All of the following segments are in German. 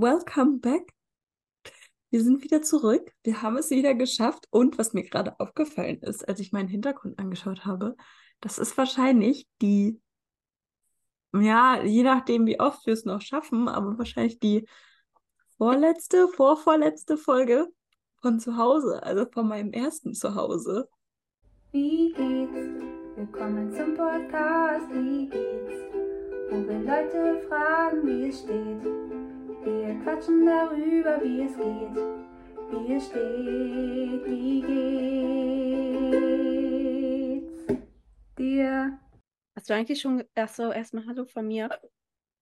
welcome back. Wir sind wieder zurück. Wir haben es wieder geschafft. Und was mir gerade aufgefallen ist, als ich meinen Hintergrund angeschaut habe, das ist wahrscheinlich die, ja, je nachdem, wie oft wir es noch schaffen, aber wahrscheinlich die vorletzte, vorvorletzte Folge von zu Hause, also von meinem ersten Zuhause. Wie geht's? Willkommen zum Podcast. Wie geht's? Wo wir Leute fragen, wie es steht. Wir quatschen darüber, wie es geht. Wie es steht, wie geht's dir? Hast du eigentlich schon, achso, erstmal Hallo von mir.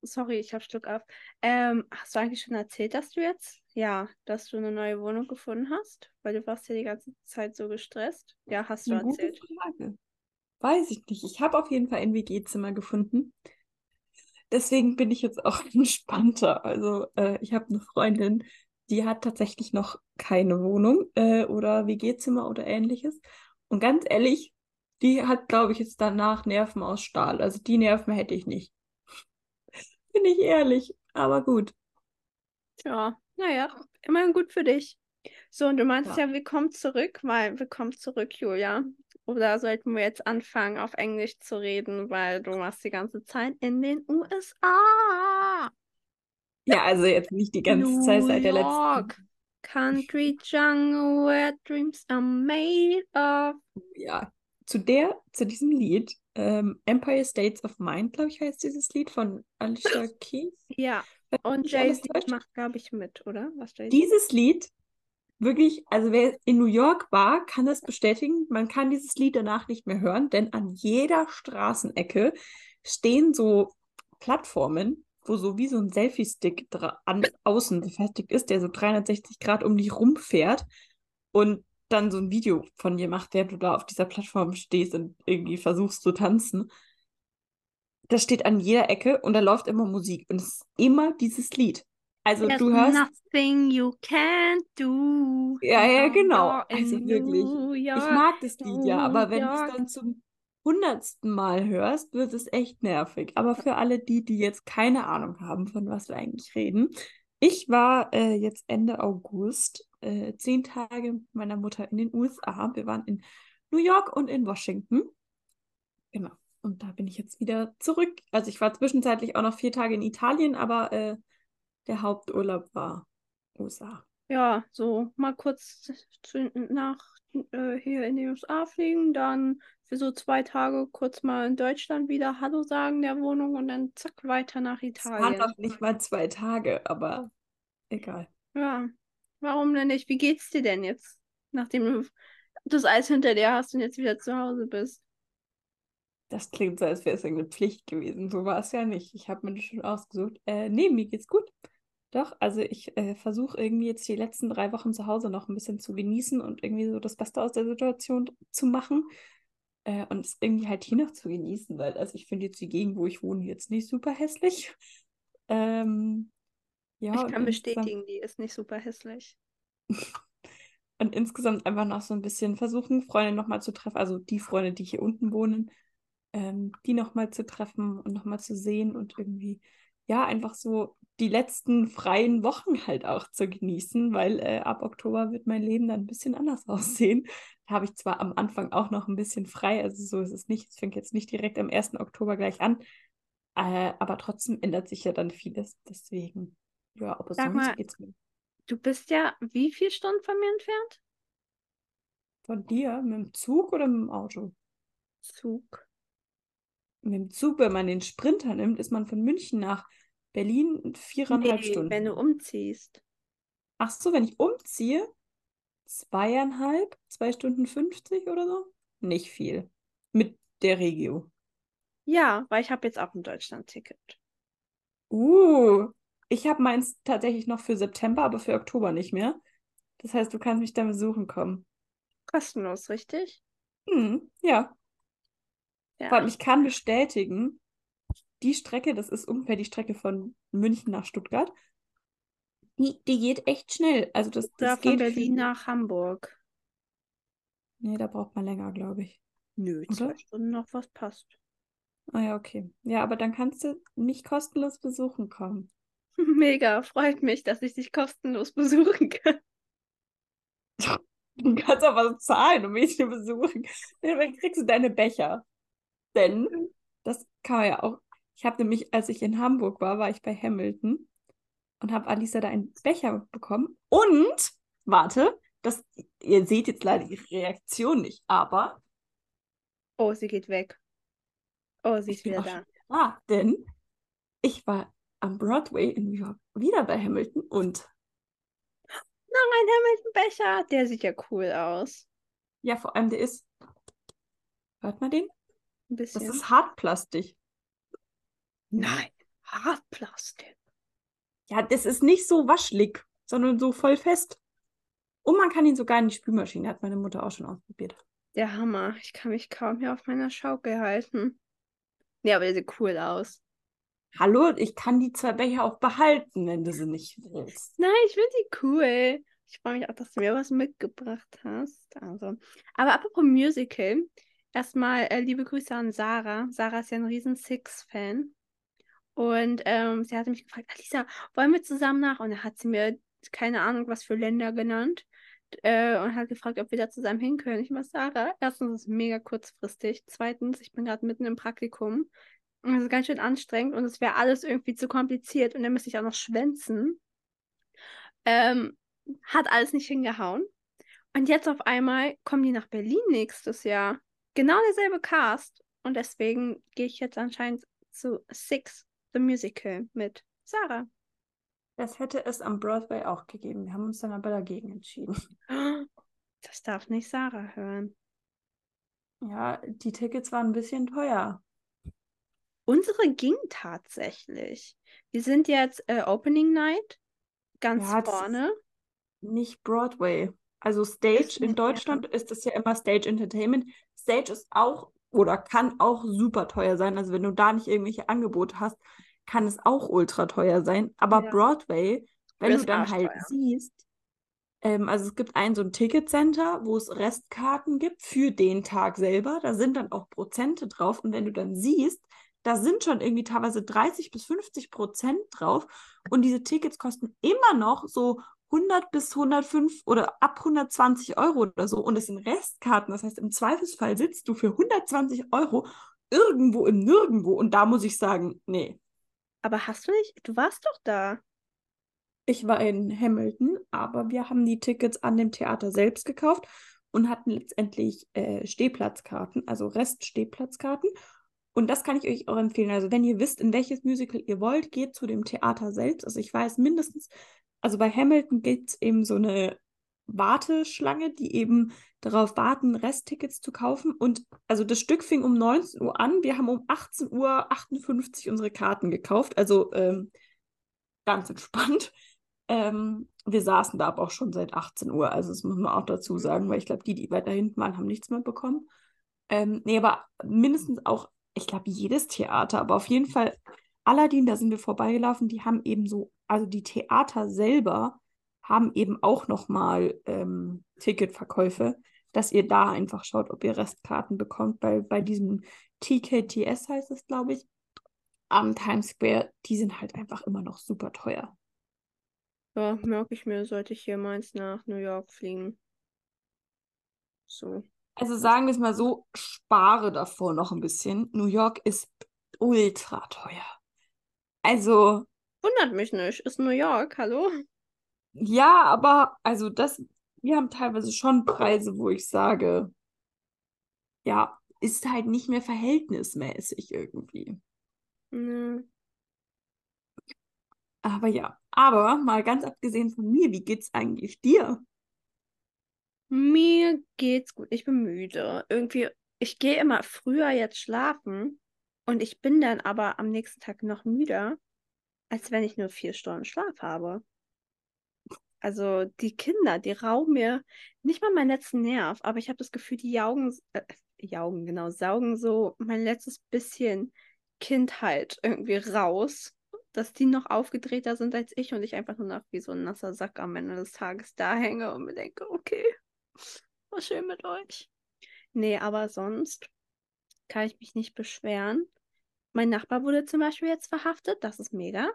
Sorry, ich habe Schluck auf. Ähm, hast du eigentlich schon erzählt, dass du jetzt, ja, dass du eine neue Wohnung gefunden hast? Weil du warst ja die ganze Zeit so gestresst. Ja, hast du Eine gute erzählt. Frage. Weiß ich nicht. Ich habe auf jeden Fall ein WG-Zimmer gefunden. Deswegen bin ich jetzt auch entspannter. Also äh, ich habe eine Freundin, die hat tatsächlich noch keine Wohnung äh, oder WG-Zimmer oder ähnliches. Und ganz ehrlich, die hat, glaube ich, jetzt danach Nerven aus Stahl. Also die Nerven hätte ich nicht. Bin ich ehrlich. Aber gut. Ja, naja, immerhin gut für dich. So, und du meinst Ja. ja, willkommen zurück, weil willkommen zurück, Julia. Oder sollten wir jetzt anfangen, auf Englisch zu reden, weil du warst die ganze Zeit in den USA. Ja, also jetzt nicht die ganze Zeit New seit der letzten. Country jungle where dreams are made of. Ja, zu der, zu diesem Lied, ähm, Empire States of Mind, glaube ich, heißt dieses Lied von Alicia Keys. Ja, und Jay-Z macht, glaube ich, mit, oder? Dieses Lied, wirklich, also wer in New York war, kann das bestätigen. Man kann dieses Lied danach nicht mehr hören, denn an jeder Straßenecke stehen so Plattformen, wo so wie so ein Selfie-Stick an außen befestigt ist, der so 360 Grad um dich rumfährt und dann so ein Video von dir macht, der du da auf dieser Plattform stehst und irgendwie versuchst zu tanzen. Das steht an jeder Ecke und da läuft immer Musik und es ist immer dieses Lied. Also There's du hörst nothing you can't do. Ja, ja, genau. Also wirklich. Ich mag das Lied ja, aber wenn du es dann zum hundertsten Mal hörst, wird es echt nervig. Aber für alle die, die jetzt keine Ahnung haben, von was wir eigentlich reden, ich war äh, jetzt Ende August äh, zehn Tage mit meiner Mutter in den USA. Wir waren in New York und in Washington. Genau. Und da bin ich jetzt wieder zurück. Also ich war zwischenzeitlich auch noch vier Tage in Italien, aber äh, der Haupturlaub war USA. Ja, so mal kurz zu, nach äh, hier in die USA fliegen, dann für so zwei Tage kurz mal in Deutschland wieder Hallo sagen der Wohnung und dann zack weiter nach Es waren Italien. noch nicht mal zwei Tage, aber egal. Ja, warum denn nicht? Wie geht's dir denn jetzt, nachdem du das Eis hinter dir hast und jetzt wieder zu Hause bist? Das klingt so, als wäre es eine Pflicht gewesen. So war es ja nicht. Ich habe mir das schon ausgesucht. Äh, nee, mir geht's gut. Doch, also ich äh, versuche irgendwie jetzt die letzten drei Wochen zu Hause noch ein bisschen zu genießen und irgendwie so das Beste aus der Situation zu machen. Äh, und es irgendwie halt hier noch zu genießen, weil also ich finde jetzt die Gegend, wo ich wohne, jetzt nicht super hässlich. Ähm, ja, Ich kann bestätigen, die ist nicht super hässlich. Und insgesamt einfach noch so ein bisschen versuchen, Freunde nochmal zu treffen, also die Freunde, die hier unten wohnen, ähm, die nochmal zu treffen und nochmal zu sehen und irgendwie, ja, einfach so die letzten freien Wochen halt auch zu genießen, weil äh, ab Oktober wird mein Leben dann ein bisschen anders aussehen. Da habe ich zwar am Anfang auch noch ein bisschen frei, also so ist es nicht, es fängt jetzt nicht direkt am 1. Oktober gleich an, äh, aber trotzdem ändert sich ja dann vieles, deswegen, ja, aber Sag sonst mal, geht's mir. du bist ja wie viele Stunden von mir entfernt? Von dir, mit dem Zug oder mit dem Auto? Zug. Mit dem Zug, wenn man den Sprinter nimmt, ist man von München nach Berlin in viereinhalb Nee, wenn Stunden. du umziehst. Ach so, wenn ich umziehe, zweieinhalb, zwei Stunden 50 oder so? Nicht viel. Mit der Regio. Ja, weil ich habe jetzt auch ein Deutschland-Ticket. Uh, ich habe meins tatsächlich noch für September, aber für Oktober nicht mehr. Das heißt, du kannst mich dann besuchen kommen. Kostenlos, richtig? Hm, ja. Vor Ja. allem, ich kann bestätigen, die Strecke, das ist ungefähr die Strecke von München nach Stuttgart, die, die geht echt schnell. Also das, Oder das von geht. Berlin nach Hamburg. Nee, da braucht man länger, glaube ich. Nö, Oder? zwei Stunden noch was passt. Ah ja, okay. Ja, aber dann kannst du mich kostenlos besuchen kommen. Mega, freut mich, dass ich dich kostenlos besuchen kann. Du kannst auch was zahlen, um mich zu besuchen. Dann kriegst du deine Becher. Denn, das kann man ja auch. Ich habe nämlich, als ich in Hamburg war, war ich bei Hamilton und habe Alisa da einen Becher bekommen. Und, warte, das, ihr seht jetzt leider ihre Reaktion nicht, aber Oh, sie geht weg. Oh, sie ist wieder da. da. Denn ich war am Broadway in New York wieder bei Hamilton und Noch ein Hamilton-Becher. Der sieht ja cool aus. ja, vor allem der ist. Hört man den? Ein Das bisschen. ist Hartplastik. Nein, Hartplastik. Ja, das ist nicht so waschlig, sondern so voll fest. Und man kann ihn sogar in die Spülmaschine, hat meine Mutter auch schon ausprobiert. Der Hammer. Ich kann mich kaum hier auf meiner Schaukel halten. Ja, aber der sieht cool aus. Hallo, ich kann die zwei Becher auch behalten, wenn du sie nicht willst. Nein, ich finde die cool. Ich freue mich auch, dass du mir was mitgebracht hast. Also, aber apropos Musical, erstmal äh, liebe Grüße an Sarah. Sarah ist ja ein riesen Six-Fan. Und ähm, sie hatte mich gefragt, Alisa, wollen wir zusammen nach? Und dann hat sie mir keine Ahnung, was für Länder genannt. Äh, und hat gefragt, ob wir da zusammen hin können. Ich war Sarah. Erstens ist es mega kurzfristig. Zweitens, ich bin gerade mitten im Praktikum. Und es ist ganz schön anstrengend und es wäre alles irgendwie zu kompliziert und dann müsste ich auch noch schwänzen. Ähm, hat alles nicht hingehauen. Und jetzt auf einmal kommen die nach Berlin nächstes Jahr. Genau derselbe Cast. Und deswegen gehe ich jetzt anscheinend zu Six, the Musical, mit Sarah. Das hätte es am Broadway auch gegeben. Wir haben uns dann aber dagegen entschieden. Das darf nicht Sarah hören. Ja, die Tickets waren ein bisschen teuer. Unsere ging tatsächlich. Wir sind jetzt äh, Opening Night, ganz Ja, vorne. Nicht Broadway. Also Stage in Deutschland ist es ja immer Stage Entertainment. Stage ist auch oder kann auch super teuer sein. Also wenn du da nicht irgendwelche Angebote hast, kann es auch ultra teuer sein. Aber Ja. Broadway, wenn Ist du dann halt arschteuer. siehst, ähm, also es gibt ein so ein Ticketcenter, wo es Restkarten gibt für den Tag selber. Da sind dann auch Prozente drauf. Und wenn du dann siehst, da sind schon irgendwie teilweise 30 bis 50 Prozent drauf. Und diese Tickets kosten immer noch so 100 bis 105 oder ab 120 Euro oder so. Und es sind Restkarten. Das heißt, im Zweifelsfall sitzt du für 120 Euro irgendwo im Nirgendwo. Und da muss ich sagen, nee. Aber hast du nicht? Du warst doch da. Ich war in Hamilton, aber wir haben die Tickets an dem Theater selbst gekauft und hatten letztendlich äh, Stehplatzkarten, also Reststehplatzkarten. Und das kann ich euch auch empfehlen. Also, wenn ihr wisst, in welches Musical ihr wollt, geht zu dem Theater selbst. Also, ich weiß mindestens, also bei Hamilton gibt es eben so eine Warteschlange, die eben darauf warten, Resttickets zu kaufen. Und also das Stück fing um 19 Uhr an. Wir haben um 18.58 Uhr unsere Karten gekauft. Also ähm, ganz entspannt. Ähm, wir saßen da aber auch schon seit 18 Uhr. Also das muss man auch dazu sagen, weil ich glaube, die, die weiter hinten waren, haben nichts mehr bekommen. Ähm, nee, aber mindestens auch, ich glaube, jedes Theater, aber auf jeden Fall Aladdin, da sind wir vorbeigelaufen, die haben eben so, also die Theater selber haben eben auch nochmal ähm, Ticketverkäufe, dass ihr da einfach schaut, ob ihr Restkarten bekommt, weil bei diesem TKTS heißt es, glaube ich, am Times Square, die sind halt einfach immer noch super teuer. Ja, merke ich mir, sollte ich jemals nach New York fliegen. So. Also sagen wir es mal so, spare davor noch ein bisschen. New York ist ultra teuer. Also, Wundert mich nicht. Ist New York, hallo? ja, aber also das, wir haben teilweise schon Preise, wo ich sage, ja, ist halt nicht mehr verhältnismäßig irgendwie. Nö. Aber ja, aber mal ganz abgesehen von mir, wie geht's eigentlich dir? Mir geht's gut. Ich bin müde. Irgendwie, ich gehe immer früher jetzt schlafen und ich bin dann aber am nächsten Tag noch müder, als wenn ich nur vier Stunden Schlaf habe. Also die Kinder, die rauben mir nicht mal meinen letzten Nerv, aber ich habe das Gefühl, die jaugen, äh, jaugen, genau, saugen so mein letztes bisschen Kindheit irgendwie raus, dass die noch aufgedrehter sind als ich und ich einfach nur noch wie so ein nasser Sack am Ende des Tages da hänge und mir denke, okay, war schön mit euch. Nee, aber sonst kann ich mich nicht beschweren. Mein Nachbar wurde zum Beispiel jetzt verhaftet, das ist mega.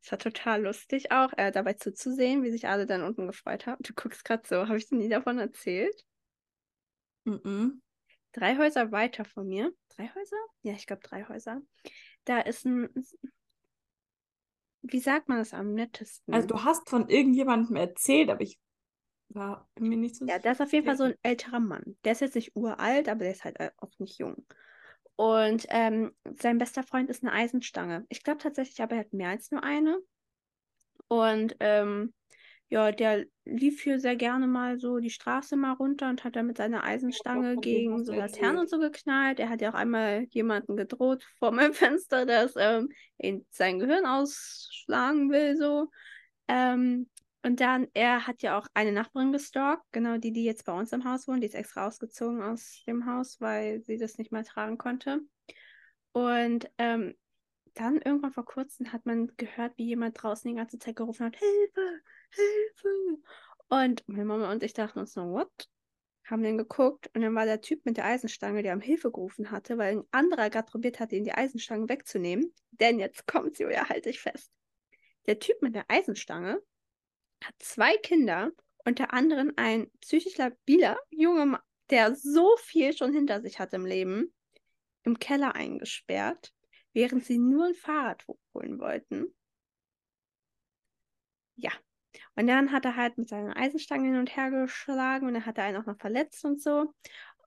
Es war total lustig auch, äh, dabei zuzusehen, wie sich alle dann unten gefreut haben. Du guckst gerade so, habe ich dir nie davon erzählt? Mhm. Drei Häuser weiter von mir. Drei Häuser? Ja, ich glaube drei Häuser. Da ist ein. Wie sagt man das am nettesten? Also du hast von irgendjemandem erzählt, aber ich war mir nicht so Ja, der ist auf jeden Fall so ein älterer Mann. Der ist jetzt nicht uralt, aber der ist halt äh, auch nicht jung. Und ähm, sein bester Freund ist eine Eisenstange. Ich glaube tatsächlich, aber er hat mehr als nur eine. Und ähm, ja, der lief hier sehr gerne mal so die Straße mal runter und hat dann mit seiner Eisenstange gegen so Laternen und so geknallt. Er hat ja auch einmal jemanden gedroht vor meinem Fenster, dass ähm, ihn sein Gehirn ausschlagen will, so. Ähm, und dann, er hat ja auch eine Nachbarin gestalkt, genau die, die jetzt bei uns im Haus wohnt. Die ist extra ausgezogen aus dem Haus, weil sie das nicht mehr tragen konnte. Und ähm, dann irgendwann vor kurzem hat man gehört, wie jemand draußen die ganze Zeit gerufen hat, Hilfe, Hilfe. Und meine Mama und ich dachten uns so, what? Haben dann geguckt und dann war der Typ mit der Eisenstange, der um Hilfe gerufen hatte, weil ein anderer gerade probiert hatte, ihn die Eisenstange wegzunehmen. Denn jetzt kommt sie, ja, halte ich fest. Der Typ mit der Eisenstange hat zwei Kinder, unter anderem ein psychisch labiler Junge, Ma- der so viel schon hinter sich hat im Leben, im Keller eingesperrt, während sie nur ein Fahrrad holen wollten. Ja. Und dann hat er halt mit seiner Eisenstange hin und her geschlagen und dann hat er einen auch noch verletzt und so.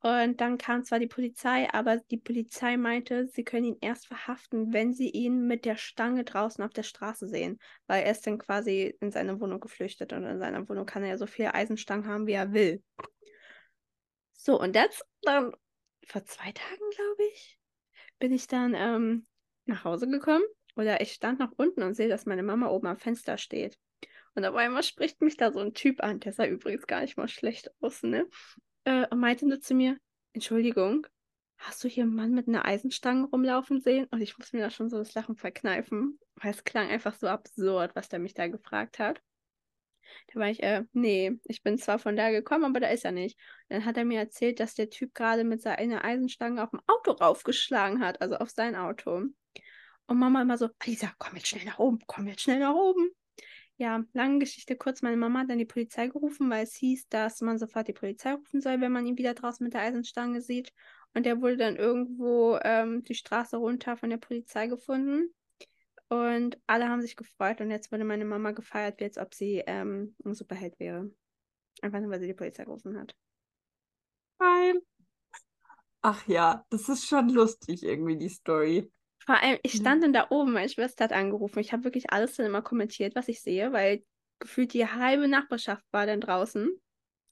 Und dann kam zwar die Polizei, aber die Polizei meinte, sie können ihn erst verhaften, wenn sie ihn mit der Stange draußen auf der Straße sehen, weil er ist dann quasi in seine Wohnung geflüchtet und in seiner Wohnung kann er ja so viele Eisenstangen haben, wie er will. So, und jetzt dann vor zwei Tagen, glaube ich, bin ich dann ähm, nach Hause gekommen oder ich stand noch unten und sehe, dass meine Mama oben am Fenster steht. Und auf einmal spricht mich da so ein Typ an, der sah übrigens gar nicht mal schlecht aus, ne? Äh, und meinte nur zu mir, Entschuldigung, hast du hier einen Mann mit einer Eisenstange rumlaufen sehen? Und ich muss mir da schon so das Lachen verkneifen, weil es klang einfach so absurd, was der mich da gefragt hat. Da war ich, äh, nee, ich bin zwar von da gekommen, aber da ist er nicht. Dann hat er mir erzählt, dass der Typ gerade mit seiner Eisenstange auf dem Auto raufgeschlagen hat, also auf sein Auto. Und Mama immer so, Lisa, komm jetzt schnell nach oben, komm jetzt schnell nach oben. Ja, lange Geschichte kurz. Meine Mama hat dann die Polizei gerufen, weil es hieß, dass man sofort die Polizei rufen soll, wenn man ihn wieder draußen mit der Eisenstange sieht. Und der wurde dann irgendwo ähm, die Straße runter von der Polizei gefunden. Und alle haben sich gefreut. Und jetzt wurde meine Mama gefeiert, wie als ob sie ähm, ein Superheld wäre. Einfach nur, weil sie die Polizei gerufen hat. Nein. Ach ja, das ist schon lustig irgendwie, die Story. Vor allem, ich Ja. stand dann da oben, meine Schwester hat angerufen. Ich habe wirklich alles dann immer kommentiert, was ich sehe, weil gefühlt die halbe Nachbarschaft war dann draußen.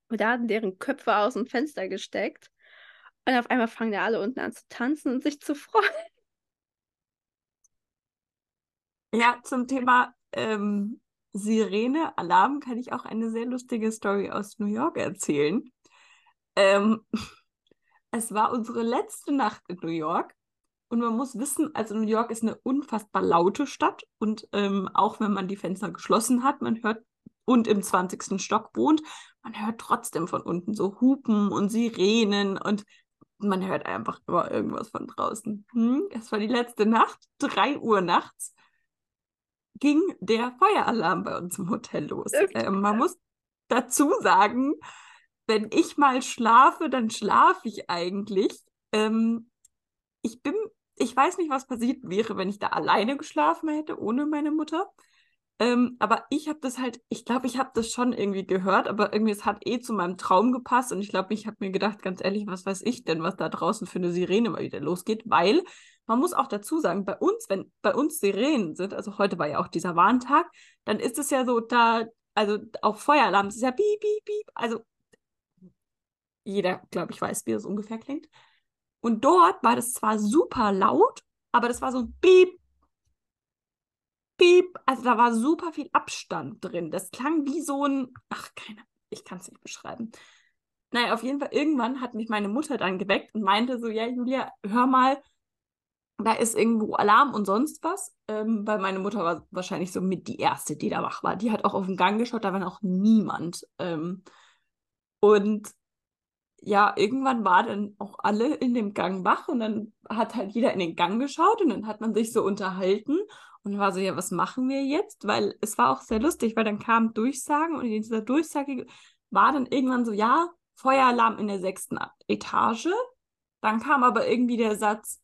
Und da hatten deren Köpfe aus dem Fenster gesteckt. Und auf einmal fangen da alle unten an zu tanzen und sich zu freuen. Ja, zum Thema ähm, Sirene, Alarm kann ich auch eine sehr lustige Story aus New York erzählen. Ähm, es war unsere letzte Nacht in New York und man muss wissen, also New York ist eine unfassbar laute Stadt und ähm, auch wenn man die Fenster geschlossen hat, man hört und im 20. Stock wohnt, man hört trotzdem von unten so Hupen und Sirenen und man hört einfach immer irgendwas von draußen. Hm? Es war die letzte Nacht, 3 Uhr nachts ging der Feueralarm bei uns im Hotel los. Ähm, man muss dazu sagen, wenn ich mal schlafe, dann schlafe ich eigentlich. Ähm, ich bin, ich weiß nicht, was passiert wäre, wenn ich da alleine geschlafen hätte, ohne meine Mutter. Ähm, aber ich habe das halt, ich glaube, ich habe das schon irgendwie gehört, aber irgendwie, es hat eh zu meinem Traum gepasst und ich glaube, ich habe mir gedacht, ganz ehrlich, was weiß ich denn, was da draußen für eine Sirene mal wieder losgeht, weil man muss auch dazu sagen, bei uns, wenn bei uns Sirenen sind, also heute war ja auch dieser Warntag, dann ist es ja so, da, also auch Feueralarm, das ist ja piep, piep, piep, also jeder, glaube ich, weiß, wie das ungefähr klingt. Und dort war das zwar super laut, aber das war so ein Piep, Piep. Also da war super viel Abstand drin. Das klang wie so ein, ach, keine, ich kann es nicht beschreiben. Naja, auf jeden Fall, irgendwann hat mich meine Mutter dann geweckt und meinte so, ja, Julia, hör mal, da ist irgendwo Alarm und sonst was. Ähm, weil meine Mutter war wahrscheinlich so mit die Erste, die da wach war. Die hat auch auf den Gang geschaut, da war noch niemand. Ähm, und ja, irgendwann war dann auch alle in dem Gang wach und dann hat halt jeder in den Gang geschaut und dann hat man sich so unterhalten Und war so, ja, was machen wir jetzt? Weil es war auch sehr lustig, weil dann kamen Durchsagen und in dieser Durchsage war dann irgendwann so, ja, Feueralarm in der sechsten Etage. Dann kam aber irgendwie der Satz,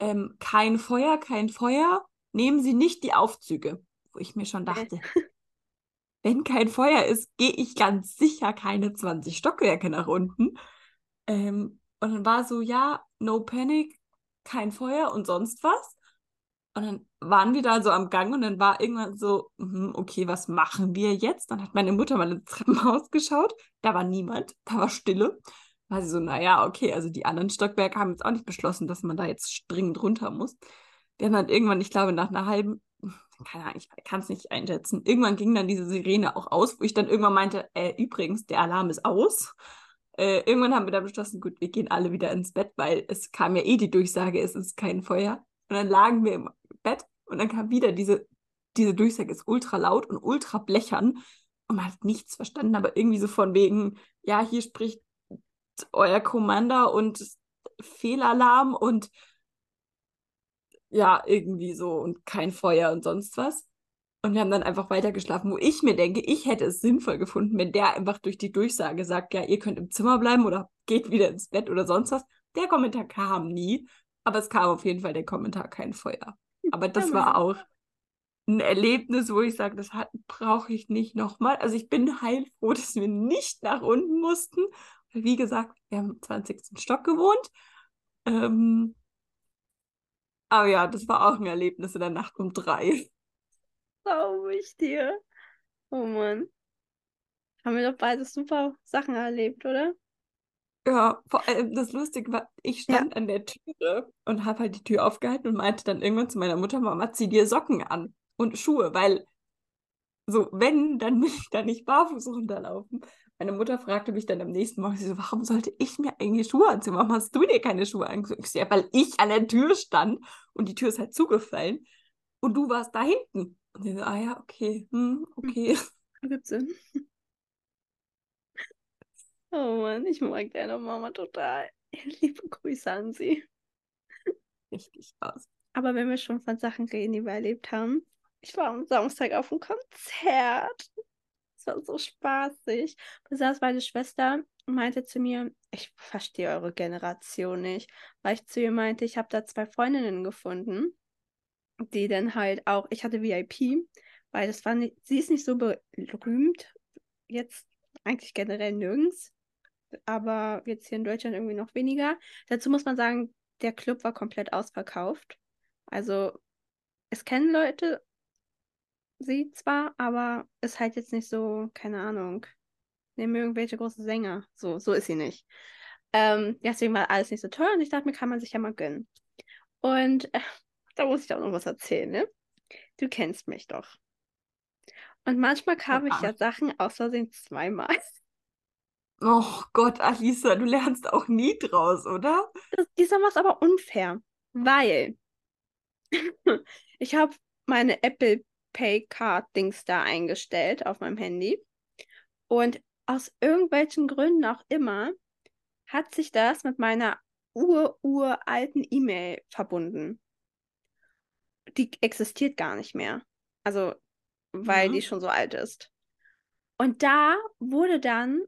ähm, kein Feuer, kein Feuer, nehmen Sie nicht die Aufzüge. Wo ich mir schon dachte, wenn kein Feuer ist, gehe ich ganz sicher keine 20 Stockwerke nach unten. Ähm, und dann war so, ja, no panic, kein Feuer und sonst was. Und dann waren wir da so am Gang und dann war irgendwann so, hm, okay, was machen wir jetzt? Dann hat meine Mutter mal ins Treppenhaus geschaut, da war niemand, da war Stille. War sie so, naja, okay, also die anderen Stockwerke haben jetzt auch nicht beschlossen, dass man da jetzt dringend runter muss. Wir haben dann irgendwann, ich glaube, nach einer halben, keine Ahnung, ich kann es nicht einschätzen, irgendwann ging dann diese Sirene auch aus, wo ich dann irgendwann meinte, äh, übrigens, der Alarm ist aus. Äh, irgendwann haben wir dann beschlossen, gut, wir gehen alle wieder ins Bett, weil es kam ja eh die Durchsage, es ist kein Feuer. Und dann lagen wir im Bett und dann kam wieder diese, diese Durchsage, ist ultra laut und ultra blechern. Und man hat nichts verstanden, aber irgendwie so von wegen, ja, hier spricht euer Commander und Fehlalarm und ja, irgendwie so und kein Feuer und sonst was. Und wir haben dann einfach weiter geschlafen, wo ich mir denke, ich hätte es sinnvoll gefunden, wenn der einfach durch die Durchsage sagt, ja, ihr könnt im Zimmer bleiben oder geht wieder ins Bett oder sonst was. Der Kommentar kam nie, aber es kam auf jeden Fall der Kommentar kein Feuer. Aber das war auch ein Erlebnis, wo ich sage, das brauche ich nicht nochmal. Also ich bin heilfroh, dass wir nicht nach unten mussten. Wie gesagt, wir haben im 20. Stock gewohnt. Ähm, aber ja, das war auch ein Erlebnis in der Nacht um drei. Glaube ich dir. Oh Mann. Haben wir doch beide super Sachen erlebt, oder? Ja, vor allem das Lustige war, ich stand ja. an der Türe und habe halt die Tür aufgehalten und meinte dann irgendwann zu meiner Mutter, Mama, zieh dir Socken an und Schuhe, weil so, wenn, dann will ich da nicht barfuß runterlaufen. Meine Mutter fragte mich dann am nächsten Morgen, sie so, warum sollte ich mir eigentlich Schuhe anziehen? Warum hast du dir keine Schuhe angezogen? Ja, weil ich an der Tür stand und die Tür ist halt zugefallen und du warst da hinten. Und sie so, ah ja, okay, hm, okay. Gibt Sinn. Oh Mann, ich mag deine Mama total. Liebe Grüße an sie. Richtig aus. Aber wenn wir schon von Sachen reden, die wir erlebt haben, ich war am Samstag auf einem Konzert. Es war so spaßig. Da meine Schwester meinte zu mir, ich verstehe eure Generation nicht, weil ich zu ihr meinte, ich habe da zwei Freundinnen gefunden, die dann halt auch, ich hatte VIP, weil das war nicht, sie ist nicht so berühmt, jetzt eigentlich generell nirgends aber jetzt hier in Deutschland irgendwie noch weniger. Dazu muss man sagen, der Club war komplett ausverkauft. Also es kennen Leute sie zwar, aber ist halt jetzt nicht so, keine Ahnung, nehmen irgendwelche große Sänger. So, so ist sie nicht. Ähm, deswegen war alles nicht so teuer und ich dachte mir, kann man sich ja mal gönnen. Und äh, da muss ich auch noch was erzählen, ne? Du kennst mich doch. Und manchmal kam ich ja Sachen aus Versehen zweimal. Oh Gott, Alisa, du lernst auch nie draus, oder? Das, dieser war es aber unfair, weil ich habe meine Apple Pay Card Dings da eingestellt auf meinem Handy und aus irgendwelchen Gründen auch immer hat sich das mit meiner ur-uralten E-Mail verbunden. Die existiert gar nicht mehr. Also, weil ja. die schon so alt ist. Und da wurde dann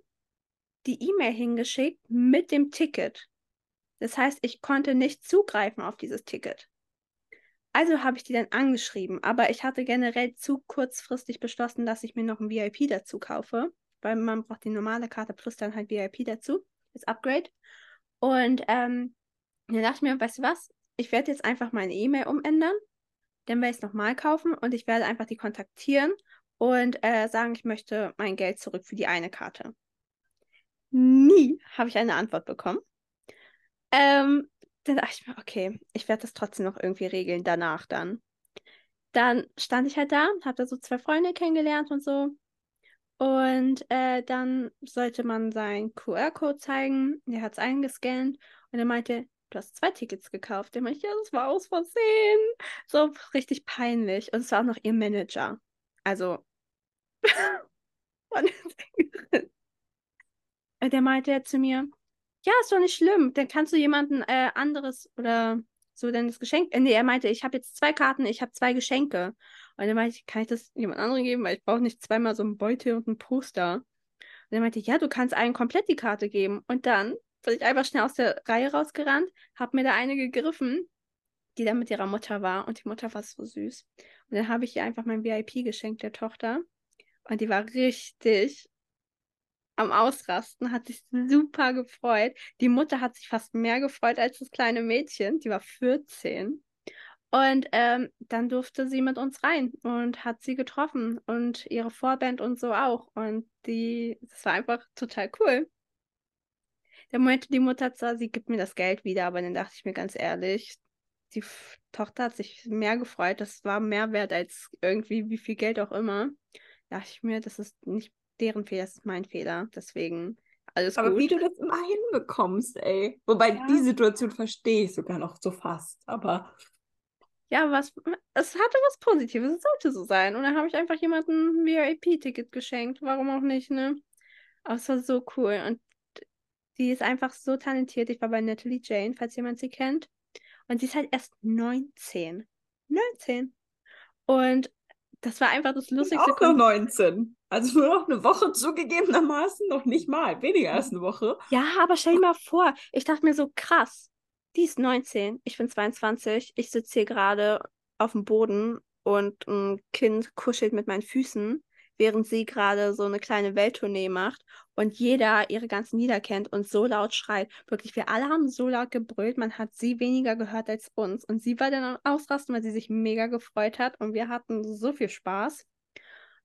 die E-Mail hingeschickt mit dem Ticket. Das heißt, ich konnte nicht zugreifen auf dieses Ticket. Also habe ich die dann angeschrieben, aber ich hatte generell zu kurzfristig beschlossen, dass ich mir noch ein VIP dazu kaufe, weil man braucht die normale Karte plus dann halt VIP dazu, das Upgrade. Und ähm, dann dachte ich mir, weißt du was, ich werde jetzt einfach meine E-Mail umändern, dann werde ich es nochmal kaufen und ich werde einfach die kontaktieren und äh, sagen, ich möchte mein Geld zurück für die eine Karte. Nie habe ich eine Antwort bekommen. Ähm, dann dachte ich mir, okay, ich werde das trotzdem noch irgendwie regeln danach dann. Dann stand ich halt da, habe da so zwei Freunde kennengelernt und so. Und äh, dann sollte man seinen QR-Code zeigen. Er hat es eingescannt und er meinte, du hast zwei Tickets gekauft. Der meinte, ja, das war aus Versehen. So richtig peinlich. Und es war auch noch ihr Manager. Also, von der der meinte zu mir, ja, ist doch nicht schlimm, dann kannst du jemanden äh, anderes oder du denn das Geschenk? Äh, nee, er meinte, ich habe jetzt zwei Karten, ich habe zwei Geschenke. Und dann meinte ich, kann ich das jemand anderem geben, weil ich brauche nicht zweimal so ein Beutel und ein Poster. Und er meinte, ja, du kannst allen komplett die Karte geben. Und dann bin ich einfach schnell aus der Reihe rausgerannt, habe mir da eine gegriffen, die dann mit ihrer Mutter war. Und die Mutter war so süß. Und dann habe ich ihr einfach mein VIP geschenkt, der Tochter. Und die war richtig am Ausrasten, hat sich super gefreut. Die Mutter hat sich fast mehr gefreut als das kleine Mädchen, die war 14. Und ähm, dann durfte sie mit uns rein und hat sie getroffen und ihre Vorband und so auch. Und die, das war einfach total cool. Der meinte die Mutter zwar, sie gibt mir das Geld wieder, aber dann dachte ich mir ganz ehrlich, die Tochter hat sich mehr gefreut. Das war mehr wert als irgendwie wie viel Geld auch immer. Da dachte ich mir, das ist nicht deren Fehler, ist mein Fehler. Deswegen alles Aber gut. wie du das immer hinbekommst, ey. Wobei Ja. die Situation verstehe ich sogar noch so fast. Aber Ja, was, es hatte was Positives, es sollte so sein. Und dann habe ich einfach jemandem ein VIP-Ticket geschenkt. Warum auch nicht, ne? Aber es war so cool. Und die ist einfach so talentiert. Ich war bei Natalie Jane, falls jemand sie kennt. Und sie ist halt erst 19. 19. Und das war einfach das lustigste auch noch Kon 19. Also nur noch eine Woche zugegebenermaßen, noch nicht mal. Weniger als eine Woche. Ja, aber stell dir mal vor, ich dachte mir so, krass, die ist 19, ich bin 22, ich sitze hier gerade auf dem Boden und ein Kind kuschelt mit meinen Füßen, während sie gerade so eine kleine Welttournee macht und jeder ihre ganzen Lieder kennt und so laut schreit. Wirklich, wir alle haben so laut gebrüllt, man hat sie weniger gehört als uns. Und sie war dann am Ausrasten, weil sie sich mega gefreut hat und wir hatten so viel Spaß.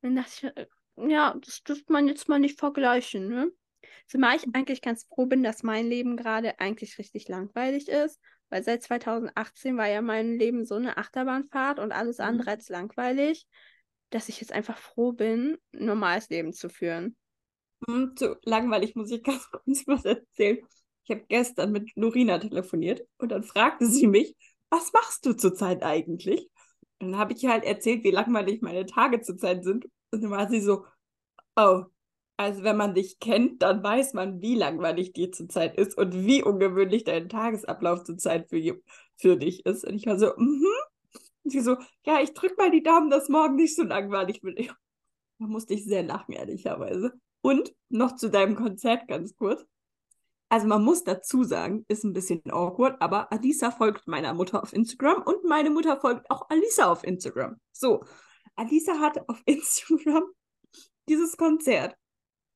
Und dann dachte ich, ja, das dürfte man jetzt mal nicht vergleichen, ne? Zumal ich eigentlich ganz froh bin, dass mein Leben gerade eigentlich richtig langweilig ist, weil seit 2018 war ja mein Leben so eine Achterbahnfahrt und alles Mhm. andere als langweilig, dass ich jetzt einfach froh bin, ein normales Leben zu führen. Hm, so langweilig muss ich ganz kurz was erzählen. Ich habe gestern mit Norina telefoniert und dann fragte sie mich, was machst du zurzeit eigentlich? Und dann habe ich ihr halt erzählt, wie langweilig meine Tage zurzeit sind. Und dann war sie so, oh, also wenn man dich kennt, dann weiß man, wie langweilig dir zurzeit ist und wie ungewöhnlich dein Tagesablauf zurzeit für, für dich ist. Und ich war so, mhm. Und sie so, ja, ich drück mal die Daumen, dass morgen nicht so langweilig wird. Ich- Da musste ich sehr lachen, ehrlicherweise. Und noch zu deinem Konzert ganz kurz. Also man muss dazu sagen, ist ein bisschen awkward, aber Alisa folgt meiner Mutter auf Instagram und meine Mutter folgt auch Alisa auf Instagram. So, Alisa hat auf Instagram dieses Konzert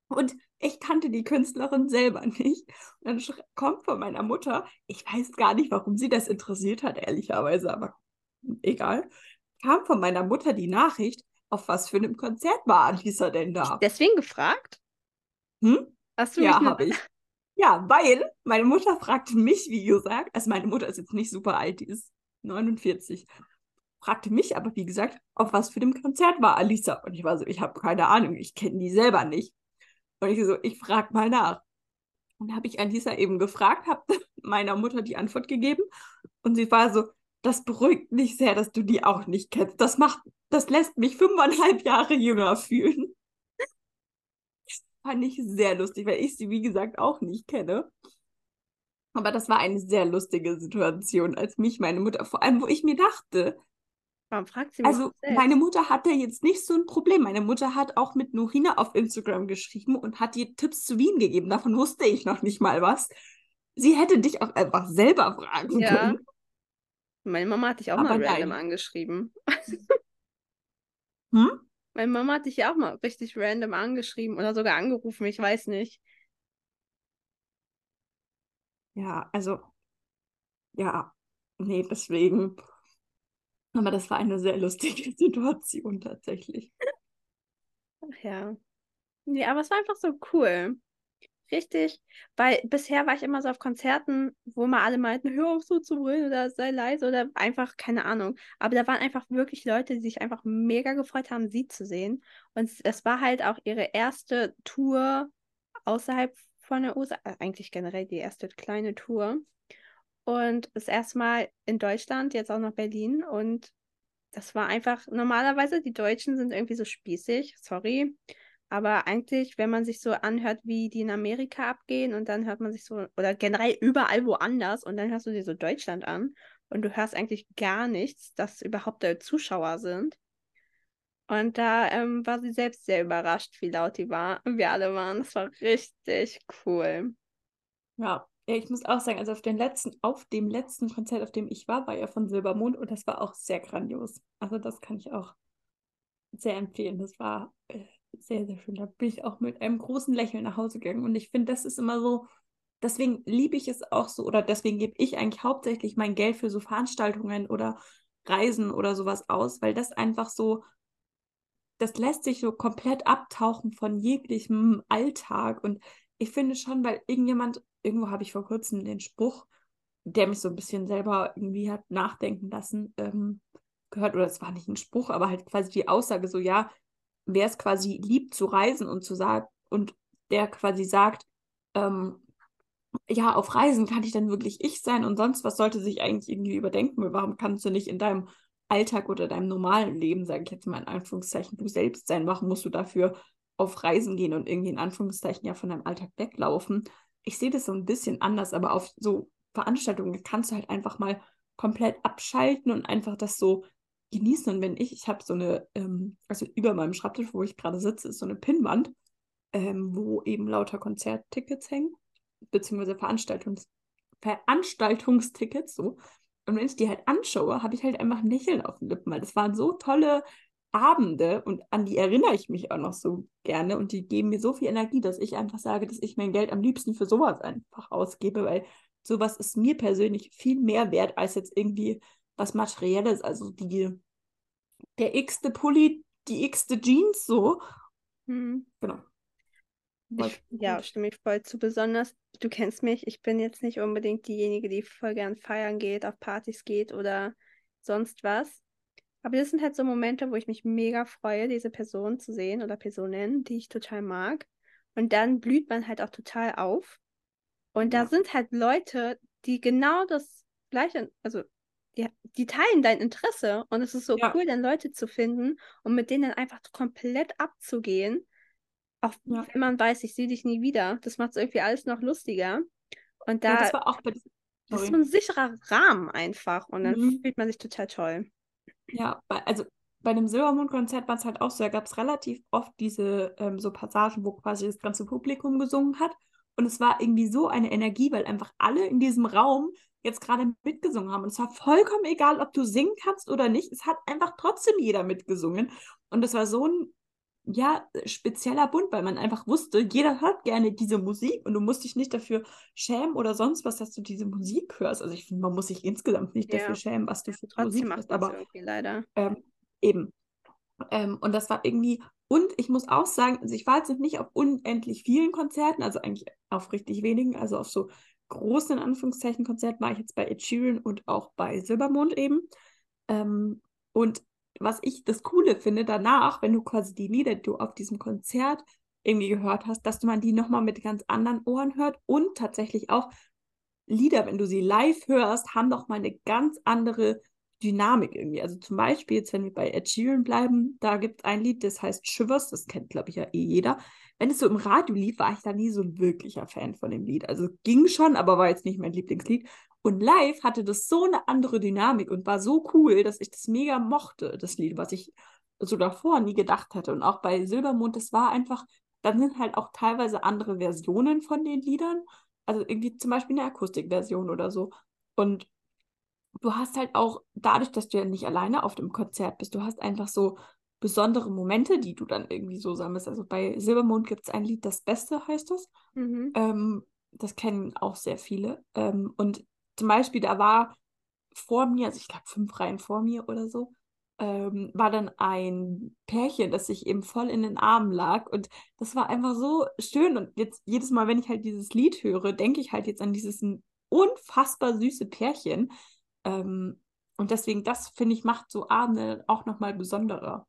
und ich kannte die Künstlerin selber nicht. Und dann kommt von meiner Mutter, ich weiß gar nicht, warum sie das interessiert hat, ehrlicherweise, aber egal, kam von meiner Mutter die Nachricht, auf was für einem Konzert war Alisa denn da? Deswegen gefragt? Hm? Hast du Ja, mich habe ich. Ja, weil meine Mutter fragte mich, wie gesagt, also meine Mutter ist jetzt nicht super alt, die ist 49, fragte mich aber, wie gesagt, auf was für dem Konzert war Alisa. Und ich war so, ich habe keine Ahnung, ich kenne die selber nicht. Und ich so, ich frage mal nach. Und habe ich Alisa eben gefragt, habe meiner Mutter die Antwort gegeben und sie war so, das beruhigt mich sehr, dass du die auch nicht kennst. Das macht, das lässt mich fünfeinhalb Jahre jünger fühlen. Fand ich sehr lustig, weil ich sie, wie gesagt, auch nicht kenne. Aber das war eine sehr lustige Situation, als mich meine Mutter, vor allem, wo ich mir dachte, Warum fragt sie mich also meine Mutter hatte jetzt nicht so ein Problem. Meine Mutter hat auch mit Norina auf Instagram geschrieben und hat ihr Tipps zu Wien gegeben. Davon wusste ich noch nicht mal was. Sie hätte dich auch einfach selber fragen Ja. können. Meine Mama hat dich auch Aber mal random nein. angeschrieben. Hm? Meine Mama hat dich ja auch mal richtig random angeschrieben oder sogar angerufen, ich weiß nicht. Ja, also, ja, nee, deswegen. Aber das war eine sehr lustige Situation tatsächlich. Ach ja. Nee, aber es war einfach so cool. Richtig. Weil bisher war ich immer so auf Konzerten, wo mal alle meinten, hör auf so zu brüllen oder sei leise oder einfach, keine Ahnung. Aber da waren einfach wirklich Leute, die sich einfach mega gefreut haben, sie zu sehen. Und es, war halt auch ihre erste Tour außerhalb von der USA, äh, eigentlich generell die erste kleine Tour. Und das erste Mal in Deutschland, jetzt auch nach Berlin. Und das war einfach, normalerweise, die Deutschen sind irgendwie so spießig, sorry. Aber eigentlich, wenn man sich so anhört, wie die in Amerika abgehen und dann hört man sich so, oder generell überall woanders und dann hörst du dir so Deutschland an und du hörst eigentlich gar nichts, dass überhaupt da Zuschauer sind. Und da ähm, war sie selbst sehr überrascht, wie laut die war. Wir alle waren. Das war richtig cool. Ja, ja, ich muss auch sagen, also auf den letzten, auf dem letzten Konzert, auf dem ich war, war ja von Silbermond und das war auch sehr grandios. Also das kann ich auch sehr empfehlen. Das war äh, sehr, sehr schön. Da bin ich auch mit einem großen Lächeln nach Hause gegangen. Und ich finde, das ist immer so, deswegen liebe ich es auch so, oder deswegen gebe ich eigentlich hauptsächlich mein Geld für so Veranstaltungen oder Reisen oder sowas aus, weil das einfach so, das lässt sich so komplett abtauchen von jeglichem Alltag. Und ich finde schon, weil irgendjemand, irgendwo habe ich vor kurzem den Spruch, der mich so ein bisschen selber irgendwie hat nachdenken lassen, ähm, gehört, oder es war nicht ein Spruch, aber halt quasi die Aussage so, ja, wer es quasi liebt zu reisen und zu sagen, und der quasi sagt, ähm, ja, auf Reisen kann ich dann wirklich ich sein und sonst was sollte sich eigentlich irgendwie überdenken. Warum kannst du nicht in deinem Alltag oder deinem normalen Leben, sage ich jetzt mal in Anführungszeichen, du selbst sein? Warum musst du dafür auf Reisen gehen und irgendwie in Anführungszeichen ja von deinem Alltag weglaufen? Ich sehe das so ein bisschen anders, aber auf so Veranstaltungen kannst du halt einfach mal komplett abschalten und einfach das so genießen. Und wenn ich, ich habe so eine, ähm, also über meinem Schreibtisch, wo ich gerade sitze, ist so eine Pinnwand, ähm, wo eben lauter Konzerttickets hängen, beziehungsweise Veranstaltungs Veranstaltungstickets, so. Und wenn ich die halt anschaue, habe ich halt einfach ein Lächeln auf den Lippen, weil das waren so tolle Abende und an die erinnere ich mich auch noch so gerne und die geben mir so viel Energie, dass ich einfach sage, dass ich mein Geld am liebsten für sowas einfach ausgebe, weil sowas ist mir persönlich viel mehr wert als jetzt irgendwie was Materielles, also die, der x-te Pulli, die x-te Jeans so. Hm. Genau. Ich, ja, stimme ich voll zu. Besonders, du kennst mich, ich bin jetzt nicht unbedingt diejenige, die voll gern feiern geht, auf Partys geht oder sonst was. Aber das sind halt so Momente, wo ich mich mega freue, diese Person zu sehen oder Personen, die ich total mag. Und dann blüht man halt auch total auf. Und ja. da sind halt Leute, die genau das gleiche, also die, die teilen dein Interesse und es ist so ja. cool, dann Leute zu finden und mit denen einfach komplett abzugehen. Auch ja. wenn man weiß, ich sehe dich nie wieder. Das macht es irgendwie alles noch lustiger. Und da das, war auch bei das ist so ein sicherer Rahmen einfach und dann mhm. fühlt man sich total toll. Ja, also bei dem Silbermond-Konzert war es halt auch so, da gab es relativ oft diese ähm, so Passagen, wo quasi das ganze Publikum gesungen hat. Und es war irgendwie so eine Energie, weil einfach alle in diesem Raum jetzt gerade mitgesungen haben. Und es war vollkommen egal, ob du singen kannst oder nicht. Es hat einfach trotzdem jeder mitgesungen. Und es war so ein, ja, spezieller Bund, weil man einfach wusste, jeder hört gerne diese Musik und du musst dich nicht dafür schämen oder sonst was, dass du diese Musik hörst. Also ich finde, man muss sich insgesamt nicht ja. dafür schämen, was du für Musik hörst. Aber leider. Ähm, eben. Ähm, und das war irgendwie, und ich muss auch sagen, also ich war jetzt nicht auf unendlich vielen Konzerten, also eigentlich auf richtig wenigen, also auf so großen, in Anführungszeichen, Konzert war ich jetzt bei Ed Sheeran und auch bei Silbermond eben. Ähm, und was ich das Coole finde, danach, wenn du quasi die Lieder, die du auf diesem Konzert irgendwie gehört hast, dass man die nochmal mit ganz anderen Ohren hört und tatsächlich auch Lieder, wenn du sie live hörst, haben nochmal eine ganz andere Dynamik irgendwie. Also zum Beispiel, jetzt wenn wir bei Ed Sheeran bleiben, da gibt es ein Lied, das heißt Shivers, das kennt, glaube ich, ja eh jeder wenn es so im Radio lief, war ich da nie so ein wirklicher Fan von dem Lied. Also ging schon, aber war jetzt nicht mein Lieblingslied. Und live hatte das so eine andere Dynamik und war so cool, dass ich das mega mochte, das Lied, was ich so davor nie gedacht hätte. Und auch bei Silbermond, das war einfach, dann sind halt auch teilweise andere Versionen von den Liedern. Also irgendwie zum Beispiel eine Akustikversion oder so. Und du hast halt auch, dadurch, dass du ja nicht alleine auf dem Konzert bist, du hast einfach so besondere Momente, die du dann irgendwie so sammelst. Also bei Silbermond gibt es ein Lied, das Beste heißt das. Mhm. Ähm, das kennen auch sehr viele. Ähm, und zum Beispiel, da war vor mir, also ich glaube fünf Reihen vor mir oder so, ähm, war dann ein Pärchen, das sich eben voll in den Armen lag. Und das war einfach so schön. Und jetzt jedes Mal, wenn ich halt dieses Lied höre, denke ich halt jetzt an dieses unfassbar süße Pärchen. Ähm, und deswegen, das finde ich, macht so Abende auch nochmal besonderer.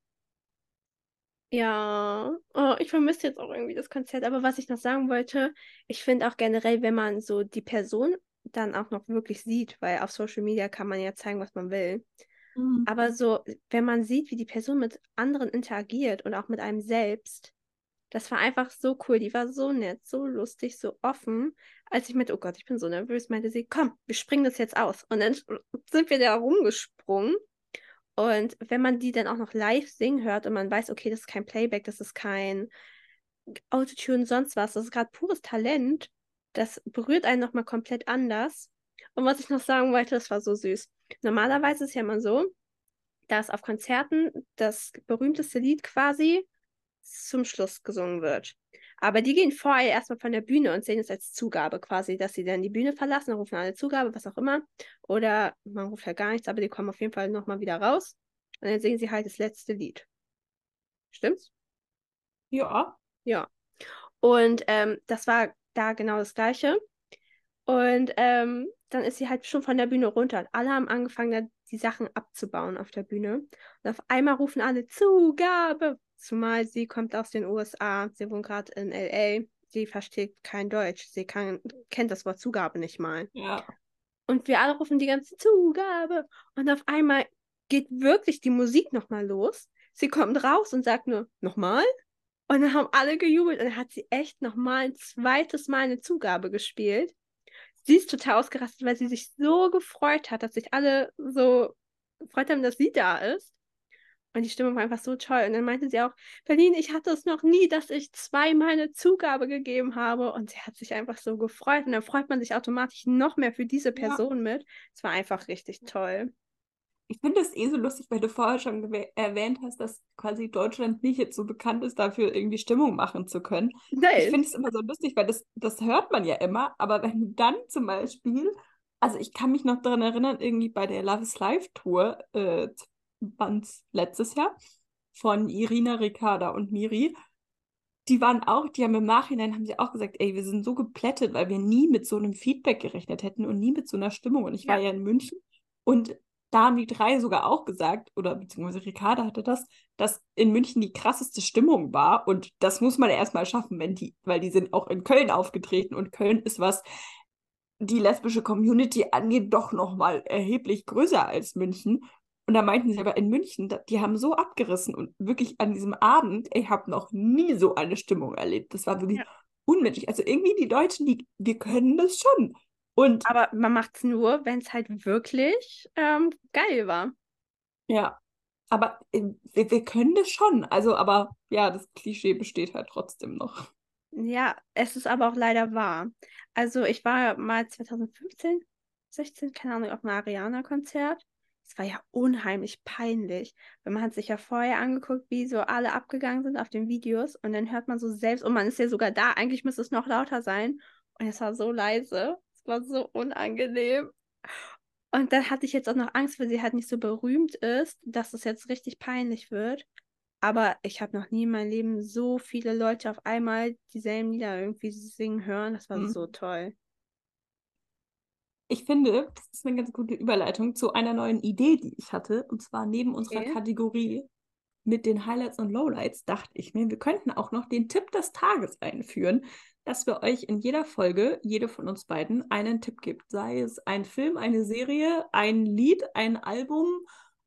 Ja, oh, ich vermisse jetzt auch irgendwie das Konzert. Aber was ich noch sagen wollte, ich finde auch generell, wenn man so die Person dann auch noch wirklich sieht, weil auf Social Media kann man ja zeigen, was man will. Mhm. Aber so, wenn man sieht, wie die Person mit anderen interagiert und auch mit einem selbst, Das war einfach so cool. Die war so nett, so lustig, so offen. Als ich mit, oh Gott, ich bin so nervös, meinte sie, komm, wir springen das jetzt aus. Und dann sind wir da rumgesprungen. Und wenn man die dann auch noch live singen hört und man weiß, okay, das ist kein Playback, das ist kein Autotune, sonst was, das ist gerade pures Talent, das berührt einen nochmal komplett anders. Und was ich noch sagen wollte, das war so süß. Normalerweise ist ja immer so, dass auf Konzerten das berühmteste Lied quasi zum Schluss gesungen wird. Aber die gehen vorher erstmal von der Bühne und sehen es als Zugabe quasi, dass sie dann die Bühne verlassen, dann rufen alle Zugabe, was auch immer. Oder man ruft halt gar nichts, aber die kommen auf jeden Fall nochmal wieder raus. Und dann singen sie halt das letzte Lied. Stimmt's? Ja. Ja. Und ähm, das war da genau das Gleiche. Und ähm, dann ist sie halt schon von der Bühne runter. alle haben angefangen, da die Sachen abzubauen auf der Bühne. Und auf einmal rufen alle Zugabe. Zumal sie kommt aus den USA. Sie wohnt gerade in LA. Sie versteht kein Deutsch. Sie kann, kennt das Wort Zugabe nicht mal. Ja. Und wir alle rufen die ganze Zugabe. Und auf einmal geht wirklich die Musik nochmal los. Sie kommt raus und sagt nur, nochmal? Und dann haben alle gejubelt und dann hat sie echt nochmal ein zweites Mal eine Zugabe gespielt. Sie ist total ausgerastet, weil sie sich so gefreut hat, dass sich alle so gefreut haben, dass sie da ist. Und die Stimmung war einfach so toll. Und dann meinte sie auch, Berlin, ich hatte es noch nie, dass ich zweimal eine Zugabe gegeben habe. Und sie hat sich einfach so gefreut. Und dann freut man sich automatisch noch mehr für diese Person ja. mit. Es war einfach richtig toll ich finde es eh so lustig, weil du vorher schon erwähnt hast, dass quasi Deutschland nicht jetzt so bekannt ist, dafür irgendwie Stimmung machen zu können. Nein. Ich finde es immer so lustig, weil das, das hört man ja immer, aber wenn du dann zum Beispiel, also ich kann mich noch daran erinnern, irgendwie bei der Love is Live Tour, äh, letztes Jahr, von Irina Ricarda und Miri, die waren auch, die haben im Nachhinein, haben sie auch gesagt, ey, wir sind so geplättet, weil wir nie mit so einem Feedback gerechnet hätten und nie mit so einer Stimmung. Und ich ja. war ja in München und da haben die drei sogar auch gesagt, oder beziehungsweise Ricarda hatte das, dass in München die krasseste Stimmung war. Und das muss man erstmal schaffen, wenn die, weil die sind auch in Köln aufgetreten und Köln ist was die lesbische Community angeht, doch nochmal erheblich größer als München. Und da meinten sie aber in München, die haben so abgerissen und wirklich an diesem Abend, ich habe noch nie so eine Stimmung erlebt. Das war wirklich ja. unmenschlich. Also irgendwie die Deutschen, die, wir können das schon. Und aber man macht es nur, wenn es halt wirklich ähm, geil war. Ja, aber äh, wir, wir, können das schon. Also, aber ja, das Klischee besteht halt trotzdem noch. Ja, es ist aber auch leider wahr. Also, ich war mal 2015, 16, keine Ahnung, auf einem Ariana-Konzert. Es war ja unheimlich peinlich, weil man hat sich ja vorher angeguckt, wie so alle abgegangen sind auf den Videos und dann hört man so selbst, und man ist ja sogar da, eigentlich müsste es noch lauter sein und es war so leise war so unangenehm. Und dann hatte ich jetzt auch noch Angst, weil sie halt nicht so berühmt ist, dass es jetzt richtig peinlich wird. Aber ich habe noch nie in meinem Leben so viele Leute auf einmal dieselben Lieder irgendwie singen hören. Das war mhm. so toll. Ich finde, das ist eine ganz gute Überleitung zu einer neuen Idee, die ich hatte. Und zwar neben unserer okay. Kategorie mit den Highlights und Lowlights dachte ich mir, wir könnten auch noch den Tipp des Tages einführen dass wir euch in jeder Folge, jede von uns beiden, einen Tipp gibt. Sei es ein Film, eine Serie, ein Lied, ein Album,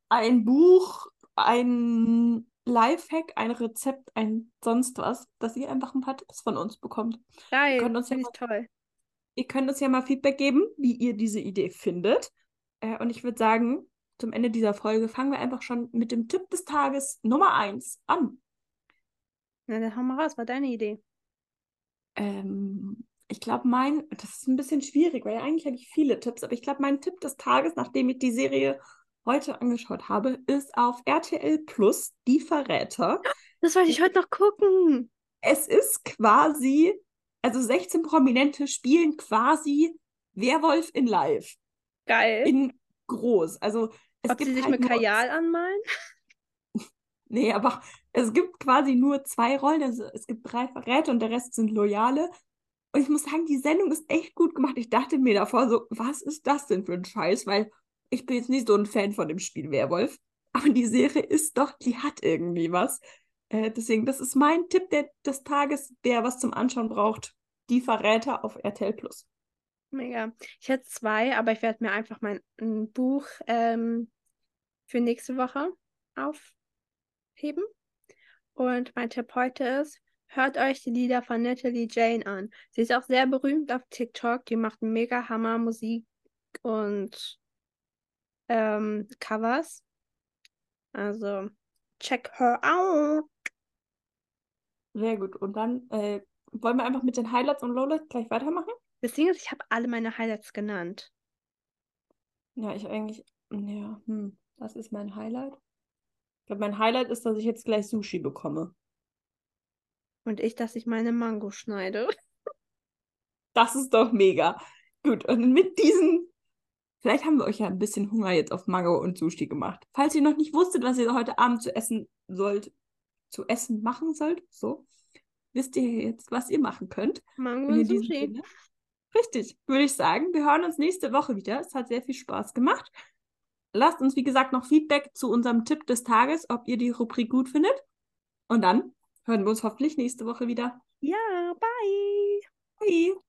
ein Buch, ein Lifehack, ein Rezept, ein sonst was, dass ihr einfach ein paar Tipps von uns bekommt. Geil, finde ja ich toll. Ihr könnt uns ja mal Feedback geben, wie ihr diese Idee findet. Äh, und ich würde sagen, zum Ende dieser Folge fangen wir einfach schon mit dem Tipp des Tages Nummer 1 an. Na, dann hau mal raus, war deine Idee ähm, ich glaube, mein, das ist ein bisschen schwierig, weil ja eigentlich habe ich viele Tipps, aber ich glaube, mein Tipp des Tages, nachdem ich die Serie heute angeschaut habe, ist auf RTL Plus Die Verräter. Das wollte ich heute noch gucken. Es ist quasi, also 16 Prominente spielen quasi Werwolf in Live. Geil. In groß. Also es Ob gibt sie sich halt mit Kajal anmalen? Nee, aber es gibt quasi nur zwei Rollen. Also es gibt drei Verräter und der Rest sind Loyale. Und ich muss sagen, die Sendung ist echt gut gemacht. Ich dachte mir davor so, was ist das denn für ein Scheiß? Weil ich bin jetzt nicht so ein Fan von dem Spiel Werwolf. Aber die Serie ist doch, die hat irgendwie was. Äh, deswegen, das ist mein Tipp der, des Tages, wer was zum Anschauen braucht. Die Verräter auf RTL Plus. Mega. Ich hätte zwei, aber ich werde mir einfach mein Buch ähm, für nächste Woche auf heben. Und mein Tipp heute ist, hört euch die Lieder von Natalie Jane an. Sie ist auch sehr berühmt auf TikTok. Die macht mega Hammer Musik und ähm, Covers. Also check her out. Sehr gut. Und dann äh, wollen wir einfach mit den Highlights und Lowlights gleich weitermachen? Das Ding ist, ich habe alle meine Highlights genannt. Ja, ich eigentlich, ja, hm, das ist mein Highlight. Ich glaube, mein Highlight ist, dass ich jetzt gleich Sushi bekomme. Und ich, dass ich meine Mango schneide. Das ist doch mega. Gut, und mit diesen, vielleicht haben wir euch ja ein bisschen Hunger jetzt auf Mango und Sushi gemacht. Falls ihr noch nicht wusstet, was ihr heute Abend zu essen sollt, zu essen machen sollt, so, wisst ihr jetzt, was ihr machen könnt. Mango Und Sushi. Richtig, würde ich sagen, wir hören uns nächste Woche wieder. Es hat sehr viel Spaß gemacht. Lasst uns, wie gesagt, noch Feedback zu unserem Tipp des Tages, ob ihr die Rubrik gut findet. Und dann hören wir uns hoffentlich nächste Woche wieder. Ja, bye. Bye.